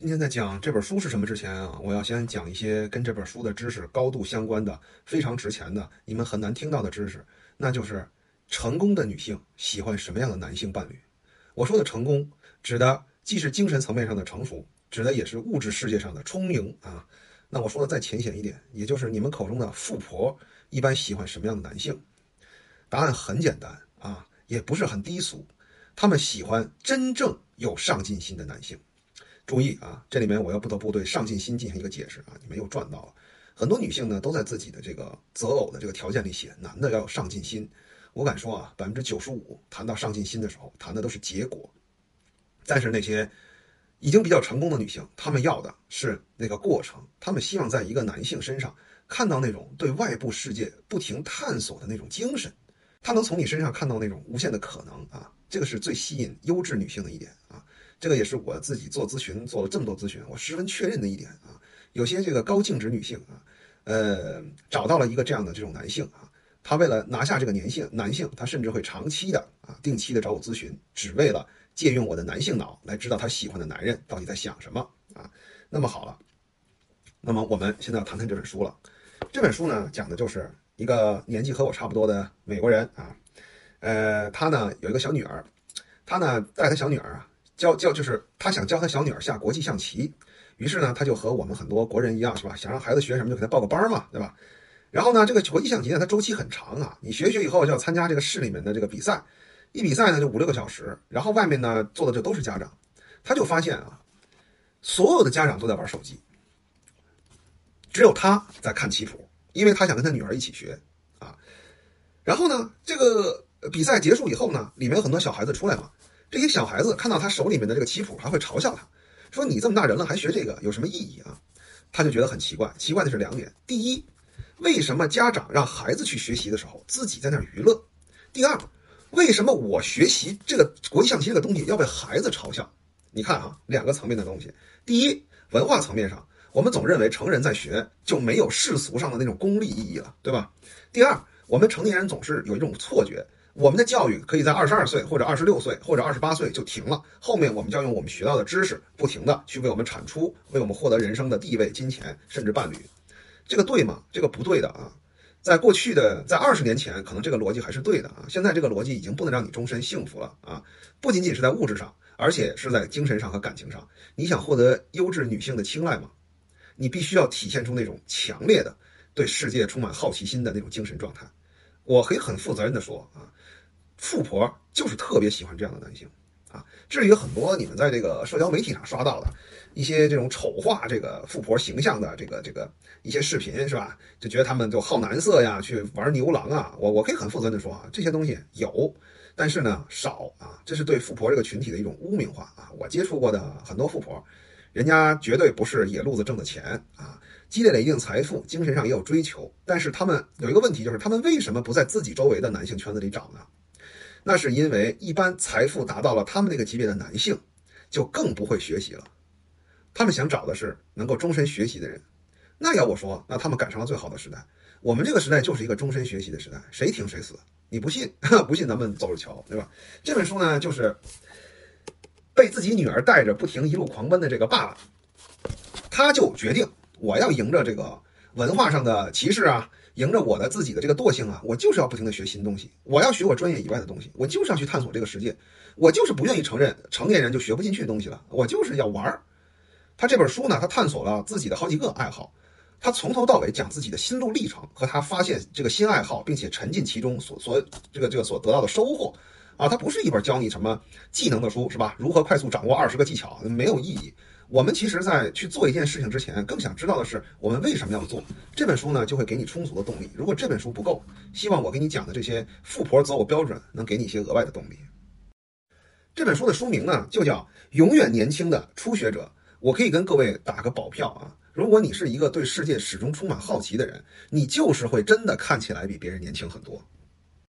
今天在讲这本书是什么之前啊，我要先讲一些跟这本书的知识高度相关的、非常值钱的、你们很难听到的知识，那就是成功的女性喜欢什么样的男性伴侣。我说的成功，指的既是精神层面上的成熟，指的也是物质世界上的充盈啊。那我说的再浅显一点，也就是你们口中的富婆一般喜欢什么样的男性？答案很简单啊，也不是很低俗，他们喜欢真正有上进心的男性。注意啊，这里面我要不得不对上进心进行一个解释啊，你们又赚到了。很多女性呢都在自己的这个择偶的这个条件里写，男的要有上进心。我敢说啊，百分之九十五谈到上进心的时候，谈的都是结果。但是那些已经比较成功的女性，她们要的是那个过程，她们希望在一个男性身上看到那种对外部世界不停探索的那种精神，她能从你身上看到那种无限的可能啊，这个是最吸引优质女性的一点。这个也是我自己做咨询做了这么多咨询，我十分确认的一点啊。有些这个高净值女性啊，呃，找到了一个这样的这种男性啊，她为了拿下这个男性，男性她甚至会长期的啊，定期的找我咨询，只为了借用我的男性脑来知道她喜欢的男人到底在想什么啊。那么好了，那么我们现在要谈谈这本书了。这本书呢，讲的就是一个年纪和我差不多的美国人啊，呃，他呢有一个小女儿，他呢带他小女儿啊。教教就是他想教他小女儿下国际象棋，于是呢，他就和我们很多国人一样，是吧？想让孩子学什么就给他报个班嘛，对吧？然后呢，这个国际象棋呢，它周期很长啊，你学学以后就要参加这个市里面的这个比赛，一比赛呢就五六个小时，然后外面呢坐的就都是家长，他就发现啊，所有的家长都在玩手机，只有他在看棋谱，因为他想跟他女儿一起学啊。然后呢，这个比赛结束以后呢，里面有很多小孩子出来嘛。这些小孩子看到他手里面的这个棋谱，还会嘲笑他，说：“你这么大人了还学这个，有什么意义啊？”他就觉得很奇怪。奇怪的是两点：第一，为什么家长让孩子去学习的时候，自己在那娱乐；第二，为什么我学习这个国际象棋这个东西要被孩子嘲笑？你看啊，两个层面的东西。第一，文化层面上，我们总认为成人在学就没有世俗上的那种功利意义了，对吧？第二，我们成年人总是有一种错觉。我们的教育可以在二十二岁或者二十六岁或者二十八岁就停了，后面我们就要用我们学到的知识，不停的去为我们产出，为我们获得人生的地位、金钱，甚至伴侣。这个对吗？这个不对的啊！在过去的，在二十年前，可能这个逻辑还是对的啊。现在这个逻辑已经不能让你终身幸福了啊！不仅仅是在物质上，而且是在精神上和感情上。你想获得优质女性的青睐吗？你必须要体现出那种强烈的对世界充满好奇心的那种精神状态。我可以很负责任的说啊。富婆就是特别喜欢这样的男性，啊，至于很多你们在这个社交媒体上刷到的一些这种丑化这个富婆形象的这个这个一些视频，是吧？就觉得他们就好男色呀，去玩牛郎啊，我我可以很负责任的说啊，这些东西有，但是呢少啊，这是对富婆这个群体的一种污名化啊。我接触过的很多富婆，人家绝对不是野路子挣的钱啊，积累了一定财富，精神上也有追求，但是他们有一个问题，就是他们为什么不在自己周围的男性圈子里找呢？那是因为一般财富达到了他们那个级别的男性，就更不会学习了。他们想找的是能够终身学习的人。那要我说，那他们赶上了最好的时代。我们这个时代就是一个终身学习的时代，谁停谁死。你不信？不信咱们走着瞧，对吧？这本书呢，就是被自己女儿带着不停一路狂奔的这个爸爸，他就决定我要迎着这个文化上的歧视啊。迎着我的自己的这个惰性啊，我就是要不停的学新东西，我要学我专业以外的东西，我就是要去探索这个世界，我就是不愿意承认成年人就学不进去东西了，我就是要玩儿。他这本书呢，他探索了自己的好几个爱好，他从头到尾讲自己的心路历程和他发现这个新爱好并且沉浸其中所所这个这个所得到的收获啊，它不是一本教你什么技能的书是吧？如何快速掌握二十个技巧没有意义。我们其实，在去做一件事情之前，更想知道的是我们为什么要做。这本书呢，就会给你充足的动力。如果这本书不够，希望我给你讲的这些富婆择偶标准能给你一些额外的动力。这本书的书名呢，就叫《永远年轻的初学者》。我可以跟各位打个保票啊，如果你是一个对世界始终充满好奇的人，你就是会真的看起来比别人年轻很多。